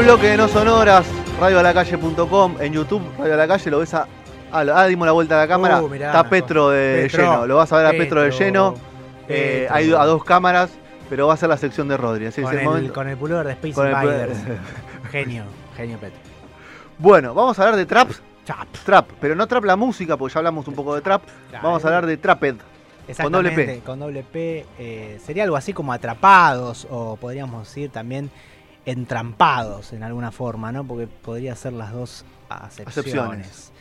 Bloque de No Sonoras, radioalacalle.com, en YouTube, Radio a la Calle, lo ves a... Ah, ah, dimos la vuelta a la cámara, Uh, mirá, está Petro de Petro, lleno, lo vas a ver a Petro de lleno, Eh, hay a dos cámaras, pero va a ser la sección de Rodri, así es con, el el, momento. con el pullover de Space Invaders. genio, genio Petro. Bueno, vamos a hablar de trap, Chap. trap, pero no trap la música, porque ya hablamos un poco de trap, vamos a hablar de traped. Con doble P. Exactamente, Con doble P. eh, sería algo así como atrapados, o podríamos decir también entrampados en alguna forma, ¿no? Porque podría ser las dos acepciones. Acepciones.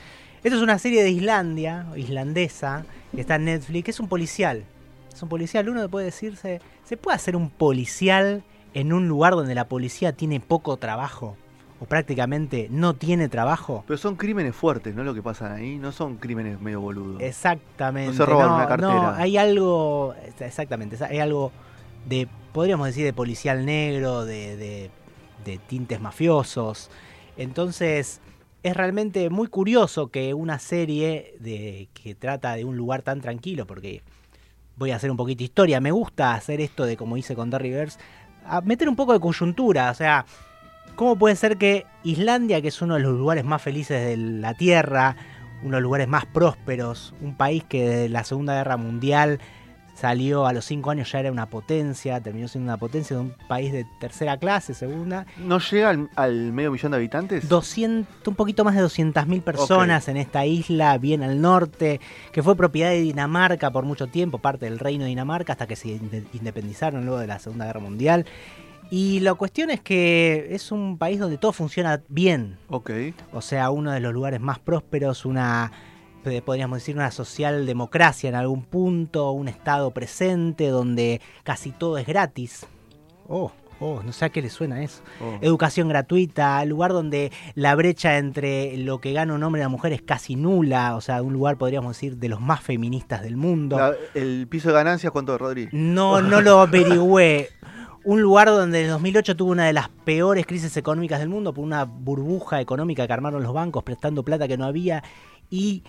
Esto es una serie de Islandia, islandesa, que está en Netflix, es un policial. Es un policial, uno puede decirse, ¿se puede hacer un policial en un lugar donde la policía tiene poco trabajo? O prácticamente no tiene trabajo. Pero son crímenes fuertes, ¿no? Lo que pasan ahí, no son crímenes medio boludos. Exactamente. No se roban no, una cartera. no, hay algo, exactamente, hay algo de, podríamos decir, de policial negro, de, de- de tintes mafiosos. Entonces, es realmente muy curioso que una serie de, que trata de un lugar tan tranquilo, porque voy a hacer un poquito de historia, me gusta hacer esto de, como hice con Derry Girls, a meter un poco de coyuntura, o sea, ¿cómo puede ser que Islandia, que es uno de los lugares más felices de la Tierra, uno de los lugares más prósperos, un país que desde la Segunda Guerra Mundial salió a los cinco años ya era una potencia, terminó siendo una potencia de un país de tercera clase, segunda, ¿No llega al, al medio millón de habitantes? 200, un poquito más de 200.000 personas en esta isla, bien al norte, que fue propiedad de Dinamarca por mucho tiempo, parte del reino de Dinamarca, hasta que se inde- independizaron luego de la Segunda Guerra Mundial. Y la cuestión es que es un país donde todo funciona bien, Ok. o sea, uno de los lugares más prósperos, una, podríamos decir, una socialdemocracia en algún punto, un estado presente donde casi todo es gratis. Oh, oh, no sé a qué le suena eso. Oh. Educación gratuita, lugar donde la brecha entre lo que gana un hombre y una mujer es casi nula, o sea, un lugar, podríamos decir, de los más feministas del mundo. La- ¿El piso de ganancias cuánto, Rodri? No, no lo averigüé. Un lugar donde en 2008 tuvo una de las peores crisis económicas del mundo por una burbuja económica que armaron los bancos prestando plata que no había y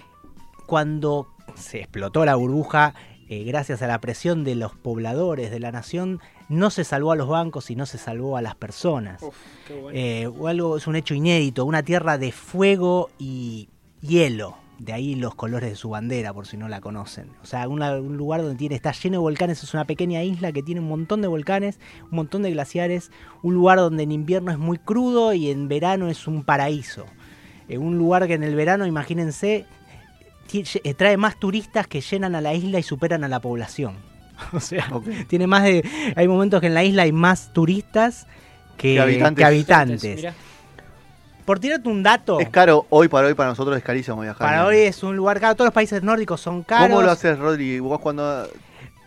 cuando se explotó la burbuja, eh, gracias a la presión de los pobladores de la nación, no se salvó a los bancos y no se salvó a las personas. Eh, o algo, es un hecho inédito, una tierra de fuego y hielo. De ahí los colores de su bandera, por si no la conocen. O sea, un lugar donde tiene, está lleno de volcanes, es una pequeña isla que tiene un montón de volcanes, un montón de glaciares, un lugar donde en invierno es muy crudo y en verano es un paraíso. Eh, un lugar que en el verano, imagínense, eh, trae más turistas que llenan a la isla y superan a la población. O sea, tiene más de. Hay momentos que en la isla hay más turistas que, Que habitantes. que habitantes. Mirá. Por tirarte un dato, Es caro, hoy para hoy para nosotros es carísimo viajar. para hoy es un lugar caro. Todos los países nórdicos son caros. ¿Cómo lo haces, Rodri? Vos cuando...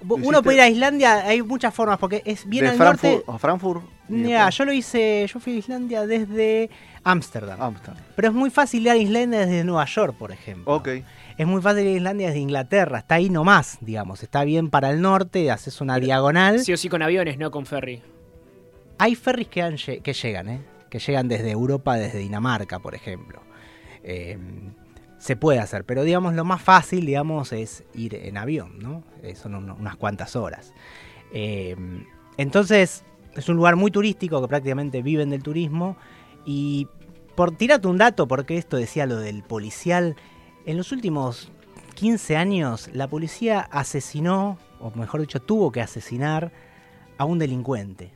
Uno puede ir a Islandia, hay muchas formas, porque es bien de al Frankfurt norte. a Frankfurt? y Mira, después yo lo hice, yo fui a Islandia desde Ámsterdam. Ámsterdam. Pero es muy fácil ir a Islandia desde Nueva York, por ejemplo. Ok. Es muy fácil ir a Islandia desde Inglaterra, está ahí nomás, digamos. Está bien para el norte, haces una diagonal. Sí o sí con aviones, no con ferry. Hay ferries que, han lle- que llegan, ¿eh? que llegan desde Europa, desde Dinamarca, por ejemplo. Eh, se puede hacer, pero digamos lo más fácil, digamos, es ir en avión, ¿no? Eh, son un- unas cuantas horas. Eh, entonces, es un lugar muy turístico que prácticamente viven del turismo. Y por tirarte un dato, porque esto decía lo del policial, en los últimos 15 años la policía asesinó, o mejor dicho, tuvo que asesinar a un delincuente.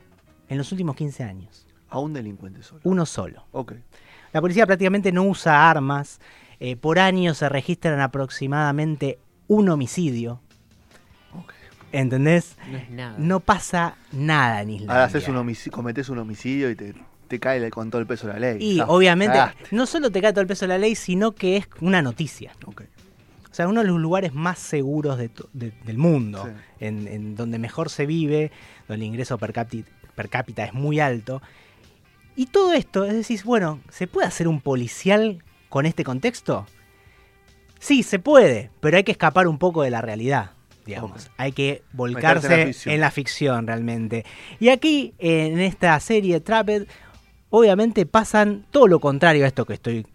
En los últimos 15 años. A un delincuente solo. Uno solo. Ok. La policía prácticamente no usa armas. Eh, por año se registran aproximadamente un homicidio. Ok. ¿Entendés? No es nada. No pasa nada en Islandia. Ahora haces un homicidio, cometés un homicidio y te, te cae con todo el peso de la ley. Y obviamente, cagaste. no solo te cae todo el peso de la ley, sino que es una noticia. O sea, uno de los lugares más seguros de to- de- del mundo, Sí. en, en donde mejor se vive, donde el ingreso per cápita, per cápita es muy alto. Y todo esto, es decir, bueno, ¿se puede hacer un policial con este contexto? Sí, se puede, pero hay que escapar un poco de la realidad, digamos. Hay que volcarse en la en la, ficción realmente. Y aquí, en esta serie Trapped, obviamente pasan todo lo contrario a esto que estoy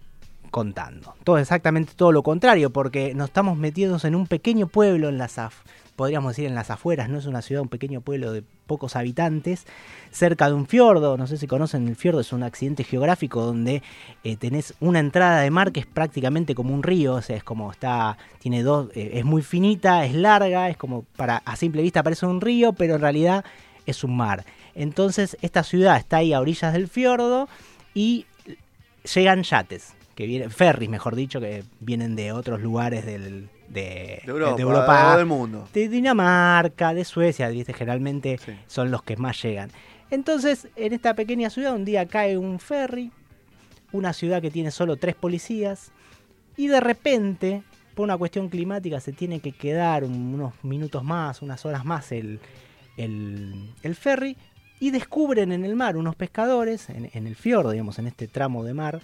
contando. Todo exactamente todo lo contrario, porque nos estamos metidos en un pequeño pueblo en las af- podríamos decir en las afueras, no es una ciudad, un pequeño pueblo de pocos habitantes, cerca de un fiordo, no sé si conocen el fiordo, es un accidente geográfico donde eh, tenés una entrada de mar que es prácticamente como un río, o sea, es como está, tiene dos, eh, es muy finita, es larga, es como para a simple vista parece un río, pero en realidad es un mar. Entonces, esta ciudad está ahí a orillas del fiordo y llegan yates, que vienen, ferries mejor dicho, que vienen de otros lugares del, de, De Europa, de Europa, del mundo. de Dinamarca, de Suecia, ¿viste? generalmente Sí. son los que más llegan. Entonces, en esta pequeña ciudad, un día cae un ferry, una ciudad que tiene solo tres policías, y de repente, por una cuestión climática, se tiene que quedar un- unos minutos más, unas horas más el, el, el ferry, y descubren en el mar unos pescadores, en, en el fiordo, digamos, en este tramo de mar,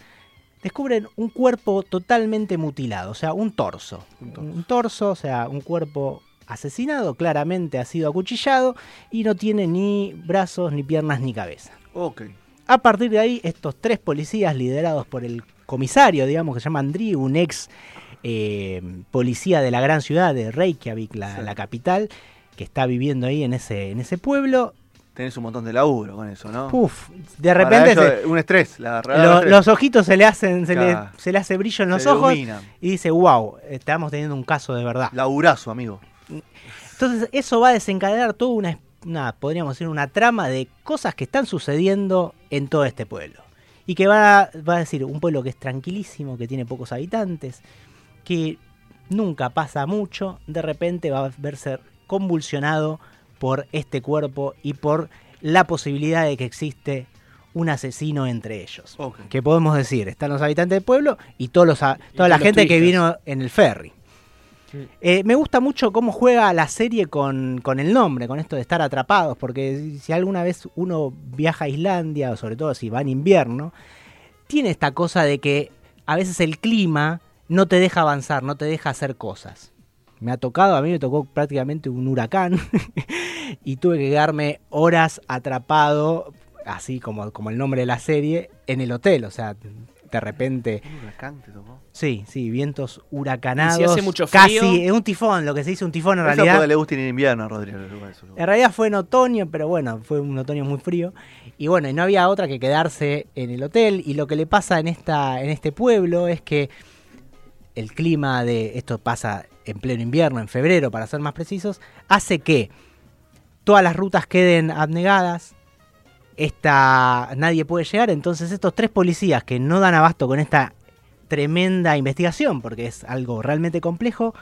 descubren un cuerpo totalmente mutilado, o sea, un torso. Un torso. Un torso, o sea, un cuerpo asesinado, claramente ha sido acuchillado y no tiene ni brazos, ni piernas, ni cabeza. Ok. A partir de ahí, estos tres policías liderados por el comisario, digamos, que se llama Andri, un ex eh, policía de la gran ciudad de Reykjavik, la, Sí. la capital, que está viviendo ahí en ese, en ese pueblo. Tenés un montón de laburo con eso, ¿no? Uf, de repente ellos, se- un estrés, la verdad. lo- los ojitos se le hacen, se, Claro. le, se le hace brillo en los Se ojos y dice, wow, estamos teniendo un caso de verdad. Laburazo, amigo. Entonces eso va a desencadenar toda una, una, podríamos decir, una trama de cosas que están sucediendo en todo este pueblo. Y que va, a- va a decir, un pueblo que es tranquilísimo, que tiene pocos habitantes, que nunca pasa mucho, de repente va a verse convulsionado por este cuerpo y por la posibilidad de que existe un asesino entre ellos. Que podemos decir, están los habitantes del pueblo y todos los, Y toda la los gente que vino en el ferry. Sí. Eh, me gusta mucho cómo juega la serie con, con el nombre, con esto de estar atrapados, porque si- si alguna vez uno viaja a Islandia, o sobre todo si va en invierno, tiene esta cosa de que a veces el clima no te deja avanzar, no te deja hacer cosas. Me ha tocado, a mí me tocó prácticamente un huracán y tuve que quedarme horas atrapado, así como, como el nombre de la serie, en el hotel. O sea, de repente Un huracán te tocó. Sí, sí, vientos huracanados. ¿Y si hace mucho Casi, frío? es un tifón, lo que se dice un tifón en Eso realidad. le gusta en invierno a Rodrigo. En realidad fue en otoño, pero bueno, fue un otoño muy frío. Y bueno, y no había otra que quedarse en el hotel. Y lo que le pasa en, esta, en este pueblo es que el clima de. Esto pasa en pleno invierno, en febrero, para ser más precisos, hace que todas las rutas queden abnegadas. Esta, nadie puede llegar. Entonces, estos tres policías que no dan abasto con esta tremenda investigación, porque es algo realmente complejo,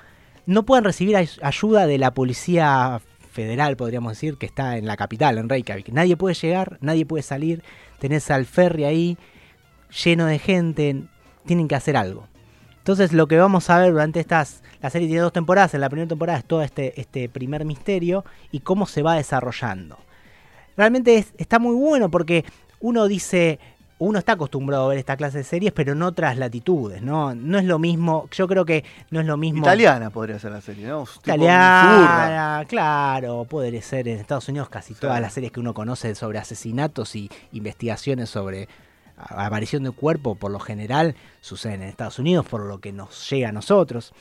no pueden recibir ay- ayuda de la policía federal, podríamos decir, que está en la capital, en Reykjavik. Nadie puede llegar, nadie puede salir. Tenés al ferry ahí lleno de gente. Tienen que hacer algo. Entonces lo que vamos a ver durante estas... La serie tiene dos temporadas. En la primera temporada es todo este, este primer misterio y cómo se va desarrollando. Realmente es- está muy bueno porque uno dice... Uno está acostumbrado a ver esta clase de series, pero en otras latitudes, ¿no? No es lo mismo, yo creo que no es lo mismo... Italiana podría ser la serie, ¿no? Italiana, claro, podría ser en Estados Unidos casi Sí. todas las series que uno conoce sobre asesinatos y investigaciones sobre aparición de cuerpo, por lo general, suceden en Estados Unidos, por lo que nos llega a nosotros.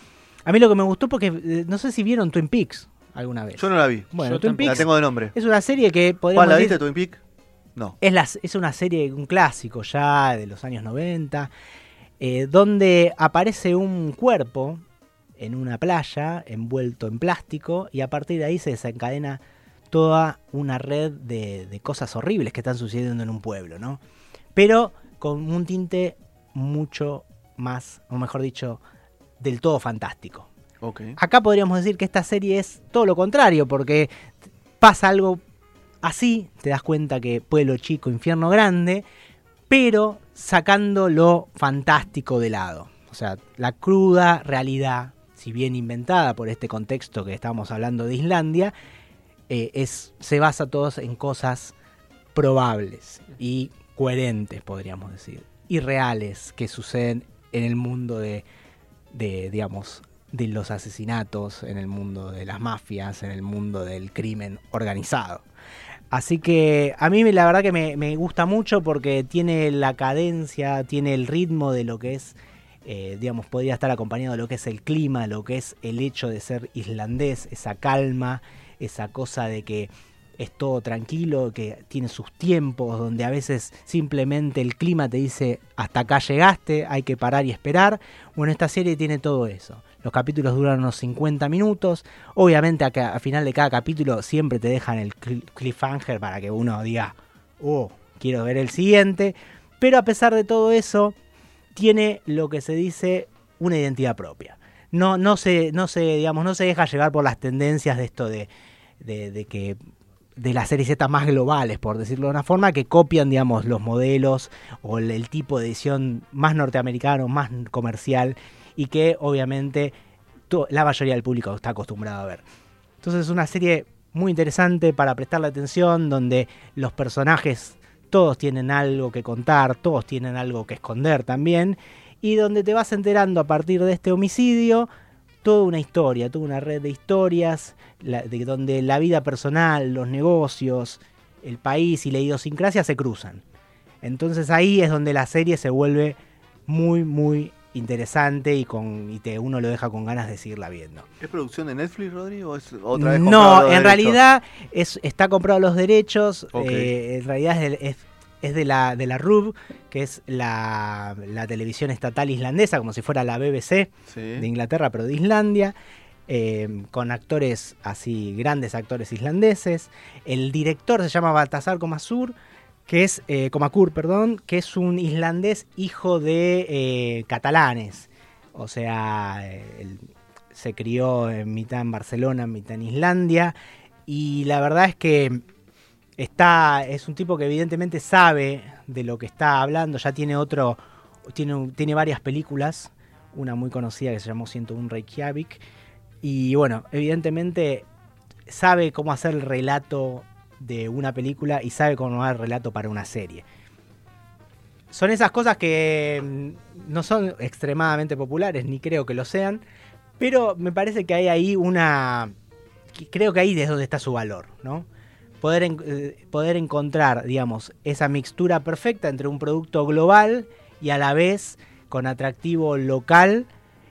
A mí lo que me gustó porque eh, no sé si vieron Twin Peaks alguna vez. Yo no la vi. bueno, yo Twin tampoco. La Peaks tengo de nombre. es una serie que ¿Cuál podríamos la decir- viste, Twin Peak? No. es, la- es una serie, un clásico ya de los años 90, eh, donde aparece un cuerpo en una playa envuelto en plástico y a partir de ahí se desencadena toda una red de, de cosas horribles que están sucediendo en un pueblo, ¿no? Pero con un tinte mucho más, o mejor dicho, del todo fantástico. Ok. Acá podríamos decir que esta serie es todo lo contrario, porque pasa algo así, te das cuenta que pueblo chico, infierno grande, pero sacando lo fantástico de lado. O sea, la cruda realidad, si bien inventada por este contexto que estamos hablando de Islandia, eh, es, se basa todos en cosas probables y coherentes, podríamos decir, y reales que suceden en el mundo de, de, digamos, de los asesinatos, en el mundo de las mafias, en el mundo del crimen organizado. Así que a mí la verdad que me, gusta mucho porque tiene la cadencia, tiene el ritmo de lo que es, eh, digamos, podría estar acompañado de lo que es el clima, lo que es el hecho de ser islandés, esa calma, esa cosa de que es todo tranquilo, que tiene sus tiempos, donde a veces simplemente el clima te dice hasta acá llegaste, hay que parar y esperar. Bueno, esta serie tiene todo eso. Los capítulos duran unos 50 minutos. Obviamente a, final de cada capítulo siempre te dejan el cliffhanger para que uno diga, oh, quiero ver el siguiente. Pero a pesar de todo eso, tiene lo que se dice una identidad propia. No, no, se, no, se, digamos, no se deja llevar por las tendencias de esto de, de que de las series Z más globales, por decirlo de una forma, que copian, digamos, los modelos o el, tipo de edición más norteamericano, más comercial, y que obviamente la mayoría del público está acostumbrado a ver. Entonces es una serie muy interesante para prestarle atención, donde los personajes todos tienen algo que contar, todos tienen algo que esconder también, y donde te vas enterando a partir de este homicidio toda una historia, toda una red de historias, de donde la vida personal, los negocios, el país y la idiosincrasia se cruzan. Entonces ahí es donde la serie se vuelve muy, muy interesante y con y te, uno lo deja con ganas de seguirla viendo. ¿Es producción de Netflix, Rodrigo? ¿O es otra vez no, en realidad es, está comprado los derechos. Eh, en realidad es, es de la, de la RUB, que es la, televisión estatal islandesa, como si fuera la BBC de Inglaterra, pero de Islandia. Eh, con actores así, grandes actores islandeses. El director se llama Baltasar Komasur, que es, eh, perdón, que es un islandés hijo de eh, catalanes. O sea, se crió en mitad en Barcelona, mitad en Islandia. Y la verdad es que está es un tipo que evidentemente sabe de lo que está hablando, ya tiene otro tiene, varias películas, una muy conocida que se llamó 101 Reykjavik y bueno, evidentemente sabe cómo hacer el relato de una película y sabe cómo hacer el relato para una serie. Son esas cosas que mm, no son extremadamente populares, ni creo que lo sean, pero me parece que hay ahí una... Creo que ahí es donde está su valor, ¿no? Poder, eh, poder encontrar, digamos, esa mixtura perfecta entre un producto global y a la vez con atractivo local.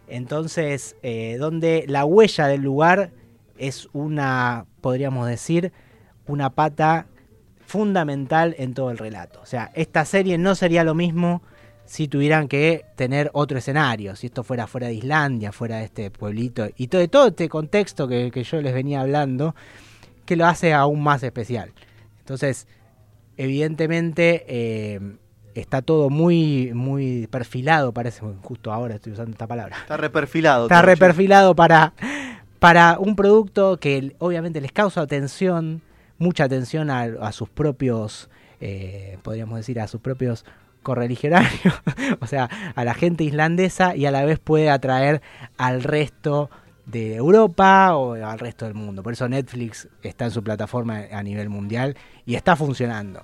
Entonces, eh, donde la huella del lugar es una, podríamos decir, una pata fundamental en todo el relato. O sea, esta serie no sería lo mismo si tuvieran que tener otro escenario, si esto fuera fuera de Islandia, fuera de este pueblito y todo, todo este contexto que, que yo les venía hablando que lo hace aún más especial. Entonces, evidentemente eh, está todo muy, muy perfilado, parece, justo ahora estoy usando esta palabra. Está reperfilado. Está reperfilado para, para un producto que obviamente les causa atención, mucha atención a, sus propios, eh, podríamos decir, a sus propios correligionarios, o sea, a la gente islandesa y a la vez puede atraer al resto de Europa o al resto del mundo. Por eso Netflix está en su plataforma a nivel mundial y está funcionando.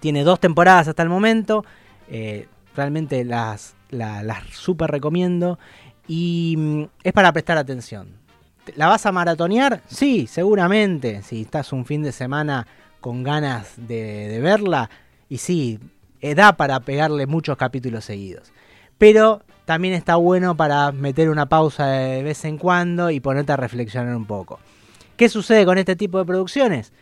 Tiene dos temporadas hasta el momento. Eh, realmente las, las super recomiendo. Y mm, es para prestar atención. ¿La vas a maratonear? Sí, seguramente. Si estás un fin de semana con ganas de, de verla. Y sí, eh, da para pegarle muchos capítulos seguidos. Pero también está bueno para meter una pausa de vez en cuando y ponerte a reflexionar un poco. ¿Qué sucede con este tipo de producciones?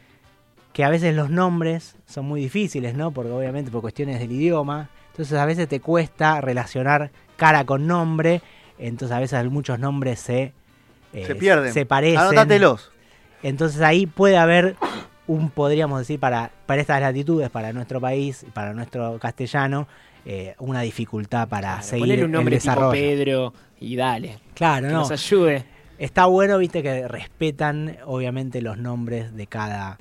Que a veces los nombres son muy difíciles, ¿no? Porque obviamente por cuestiones del idioma. Entonces a veces te cuesta relacionar cara con nombre. Entonces a veces muchos nombres se, eh, se pierden. Se parecen. Anótatelos. Entonces ahí puede haber un, podríamos decir, para, para estas latitudes, para nuestro país, para nuestro castellano, eh, una dificultad para Claro, seguir ponele un nombre el tipo desarrollo. Pedro y dale. Claro, Que no. nos ayude. Está bueno, viste, que respetan obviamente los nombres de cada.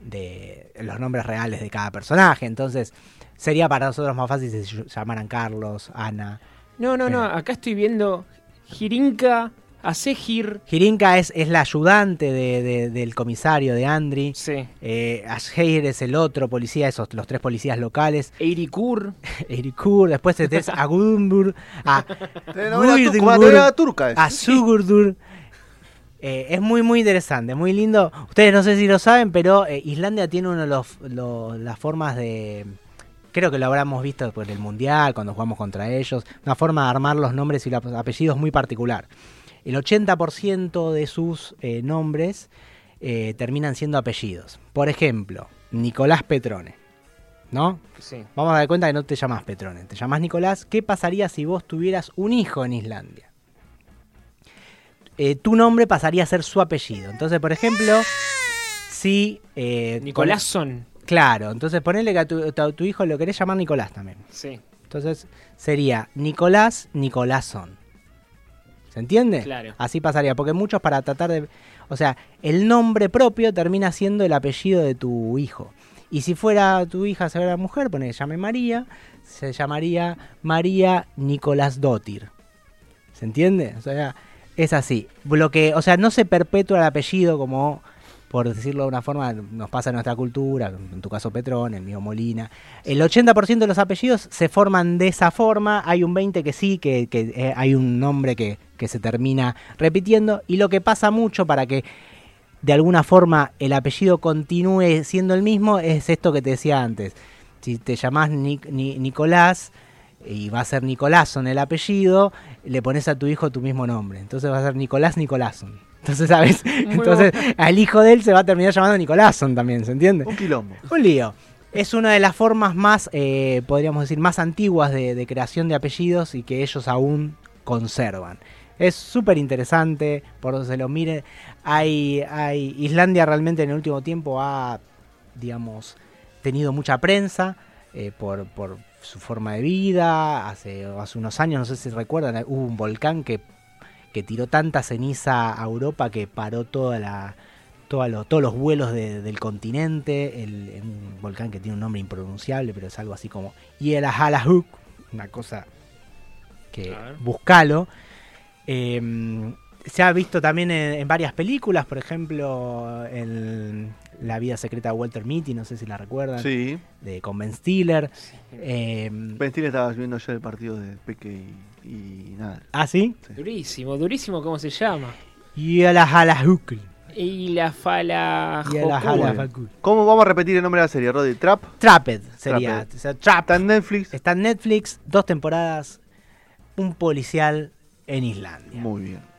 de los nombres reales de cada personaje. Entonces, sería para nosotros más fácil si se llamaran Carlos, Ana. No, no, no. Acá estoy viendo Jirinka, Asegir. Jirinka es, es la ayudante de- de- del comisario de Andri. Sí. Eh, Asgeir es el otro policía, esos los tres policías locales. Eirikur. Erikur, después tenés a Gudumbur, a la telenovela turca a Sugurdur. Eh, es muy, muy interesante, muy lindo. Ustedes no sé si lo saben, pero eh, Islandia tiene una de los, los- las formas de... Creo que lo habremos visto por el Mundial, cuando jugamos contra ellos. Una forma de armar los nombres y los apellidos muy particular. El 80% de sus eh, nombres eh, terminan siendo apellidos. Por ejemplo, Nicolás Petrone. ¿No? Sí. Vamos a dar cuenta que no te llamas Petrone, te llamas Nicolás. ¿Qué pasaría si vos tuvieras un hijo en Islandia? Eh, tu nombre pasaría a ser su apellido. Entonces, por ejemplo, si... Nicolásson. pon- Claro, entonces ponele que a tu, a tu hijo lo querés llamar Nicolás también. Sí, Entonces sería Nicolás Nicolásson. ¿Se entiende? claro. Así pasaría, porque muchos para tratar de... O sea, el nombre propio termina siendo el apellido de tu hijo. Y si fuera tu hija, se fuera mujer, pone que llame María, se llamaría María Nicolás Dottir. ¿Se entiende? O sea, es así. Lo que, o sea, no se perpetúa el apellido como, por decirlo de una forma, nos pasa en nuestra cultura, en tu caso Petrón, el mío Molina. El 80% de los apellidos se forman de esa forma, hay un 20% que sí, que, que, eh, hay un nombre que, que se termina repitiendo, y lo que pasa mucho para que de alguna forma el apellido continúe siendo el mismo es esto que te decía antes. Si te llamás Nic- Ni- Nicolás y va a ser Nicolásson el apellido, le pones a tu hijo tu mismo nombre. Entonces va a ser Nicolás Nicolásson. Entonces, ¿sabes? Entonces al hijo de él se va a terminar llamando Nicolásson también, ¿se entiende? Un quilombo. Un lío. Es una de las formas más, eh, podríamos decir, más antiguas de, de creación de apellidos y que ellos aún conservan. Es súper interesante, por donde se lo mire. Hay, hay, Islandia realmente en el último tiempo ha, digamos, tenido mucha prensa eh, por, por su forma de vida. Hace, hace unos años, no sé si recuerdan, hubo un volcán que, que tiró tanta ceniza a Europa que paró toda la, toda lo- todos los vuelos de- del continente, el, el- un volcán que tiene un nombre impronunciable, pero es algo así como Yelahalahuk, una cosa que buscalo. Eh, se ha visto también en, en varias películas, por ejemplo, en La vida secreta de Walter Mitty, no sé si la recuerdan, Sí. de con Ben Stiller. Eh, Ben Stiller estaba viendo yo el partido de Peque y, y nada. ¿Ah, sí? Durísimo, durísimo, ¿cómo se llama? Yelahalahuk. Y la fala. Yelahalahuk. ¿Cómo vamos a repetir el nombre de la serie, Roddy? Trap. Trapped sería. Trapped. o sea, Trap. Está en Netflix. Está en Netflix, dos temporadas, un policial en Islandia. Muy bien.